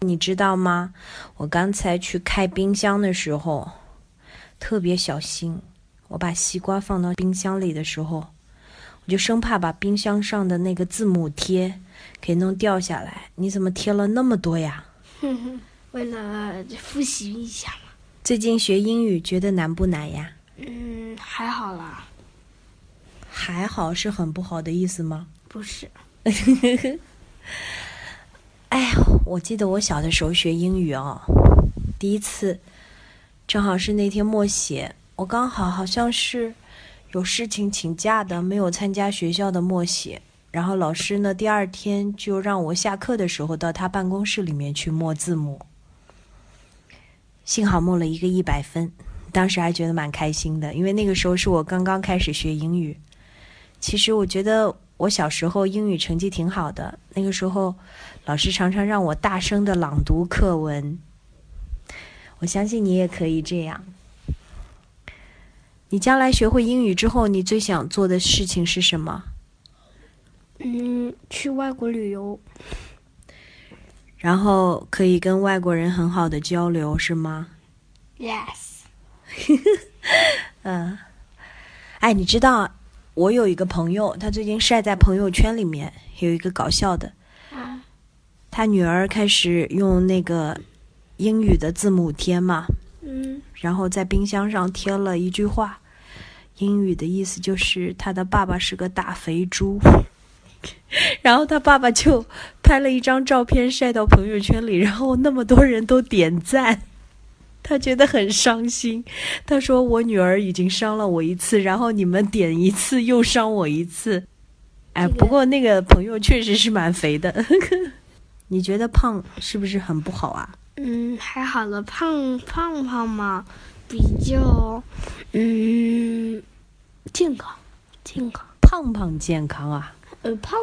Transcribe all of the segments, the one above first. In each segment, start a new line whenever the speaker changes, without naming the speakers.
你知道吗？我刚才去开冰箱的时候，特别小心。我把西瓜放到冰箱里的时候，我就生怕把冰箱上的那个字母贴给弄掉下来。你怎么贴了那么多呀？
哼哼，为了复习一下嘛。
最近学英语觉得难不难呀？
嗯，还好啦。
还好是很不好的意思吗？
不是。
我记得我小的时候学英语哦，第一次正好是那天默写，我刚好好像是有事情请假的，没有参加学校的默写。然后老师呢，第二天就让我下课的时候到他办公室里面去默字母。幸好默了一个一百分，当时还觉得蛮开心的，因为那个时候是我刚刚开始学英语。其实我觉得我小时候英语成绩挺好的，那个时候老师常常让我大声的朗读课文。我相信你也可以这样。你将来学会英语之后，你最想做的事情是什么？
嗯，去外国旅游，
然后可以跟外国人很好的交流，是吗
？Yes。
嗯，哎，你知道？我有一个朋友，他最近晒在朋友圈里面有一个搞笑的，他女儿开始用那个英语的字母贴嘛，
嗯，
然后在冰箱上贴了一句话，英语的意思就是他的爸爸是个大肥猪，然后他爸爸就拍了一张照片晒到朋友圈里，然后那么多人都点赞。他觉得很伤心，他说：“我女儿已经伤了我一次，然后你们点一次又伤我一次。”哎，不过那个朋友确实是蛮肥的。你觉得胖是不是很不好啊？
嗯，还好了，胖胖胖嘛，比较嗯健康，健康，
胖胖健康啊。
呃，胖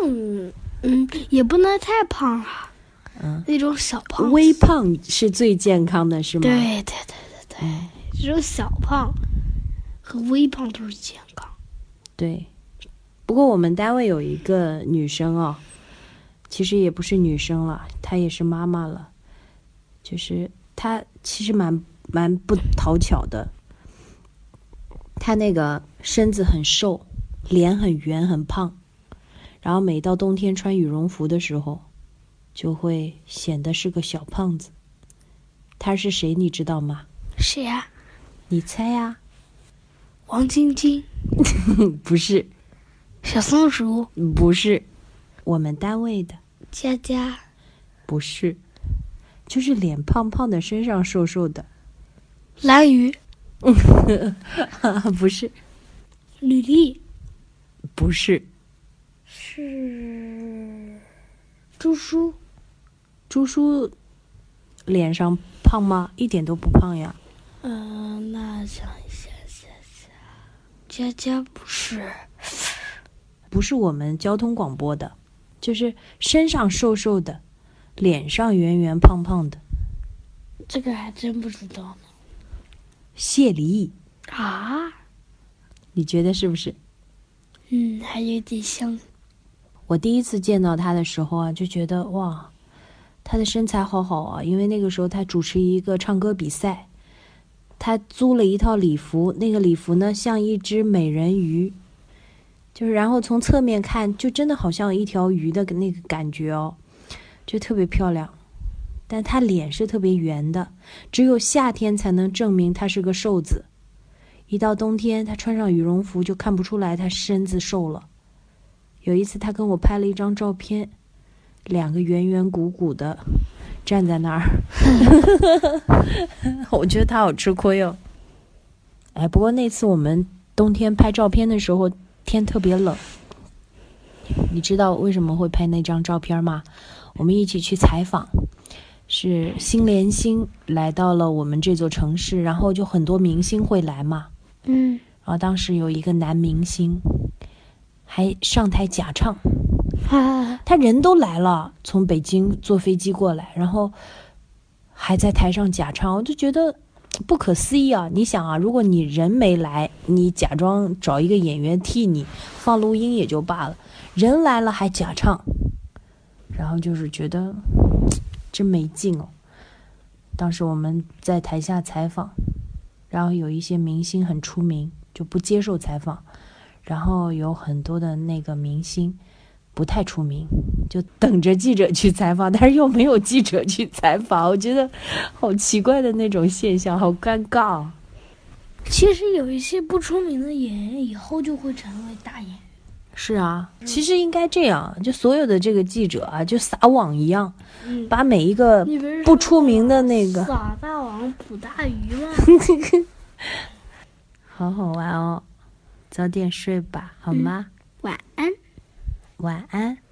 嗯也不能太胖啊。
嗯，
那种小胖，
微胖是最健康的，是吗？
对对对对对，这种小胖和微胖都是健康。
对，不过我们单位有一个女生哦，其实也不是女生了，她也是妈妈了，就是她其实蛮蛮不讨巧的，她那个身子很瘦，脸很圆很胖，然后每到冬天穿羽绒服的时候。就会显得是个小胖子。他是谁？你知道吗？
谁呀？
你猜呀？
王晶晶？
不是。
小松鼠？
不是。我们单位的。
佳佳？
不是。就是脸胖胖的，身上瘦瘦的。
蓝鱼？
不是。
吕丽？
不是。
是。朱叔？
朱叔脸上胖吗？一点都不胖呀。
嗯，那想一下，想下，佳佳不是，
不是我们交通广播的，就是身上瘦瘦的，脸上圆圆胖胖的。
这个还真不知道呢。
谢离
啊？
你觉得是不是？
嗯，还有点像。
我第一次见到他的时候啊，就觉得哇。他的身材好好啊，因为那个时候他主持一个唱歌比赛，他租了一套礼服，那个礼服呢像一只美人鱼，就是然后从侧面看就真的好像一条鱼的那个感觉哦，就特别漂亮。但他脸是特别圆的，只有夏天才能证明他是个瘦子，一到冬天他穿上羽绒服就看不出来他身子瘦了。有一次他跟我拍了一张照片。两个圆圆鼓鼓的站在那儿，我觉得他好吃亏哦。哎，不过那次我们冬天拍照片的时候，天特别冷。你知道为什么会拍那张照片吗？我们一起去采访，是心连心来到了我们这座城市，然后就很多明星会来嘛。
嗯。
然后当时有一个男明星，还上台假唱。他人都来了，从北京坐飞机过来，然后还在台上假唱，我就觉得不可思议啊！你想啊，如果你人没来，你假装找一个演员替你放录音也就罢了，人来了还假唱，然后就是觉得真没劲哦。当时我们在台下采访，然后有一些明星很出名，就不接受采访，然后有很多的那个明星不太出名，就等着记者去采访，但是又没有记者去采访，我觉得好奇怪的那种现象，好尴尬。
其实有一些不出名的演员，以后就会成为大演员。
是啊，其实应该这样，就所有的这个记者啊，就撒网一样，
嗯，
把每一个不出名的那个，
撒大网捕大鱼吗？
好好玩哦。早点睡吧，好吗？
晚安。
晚安。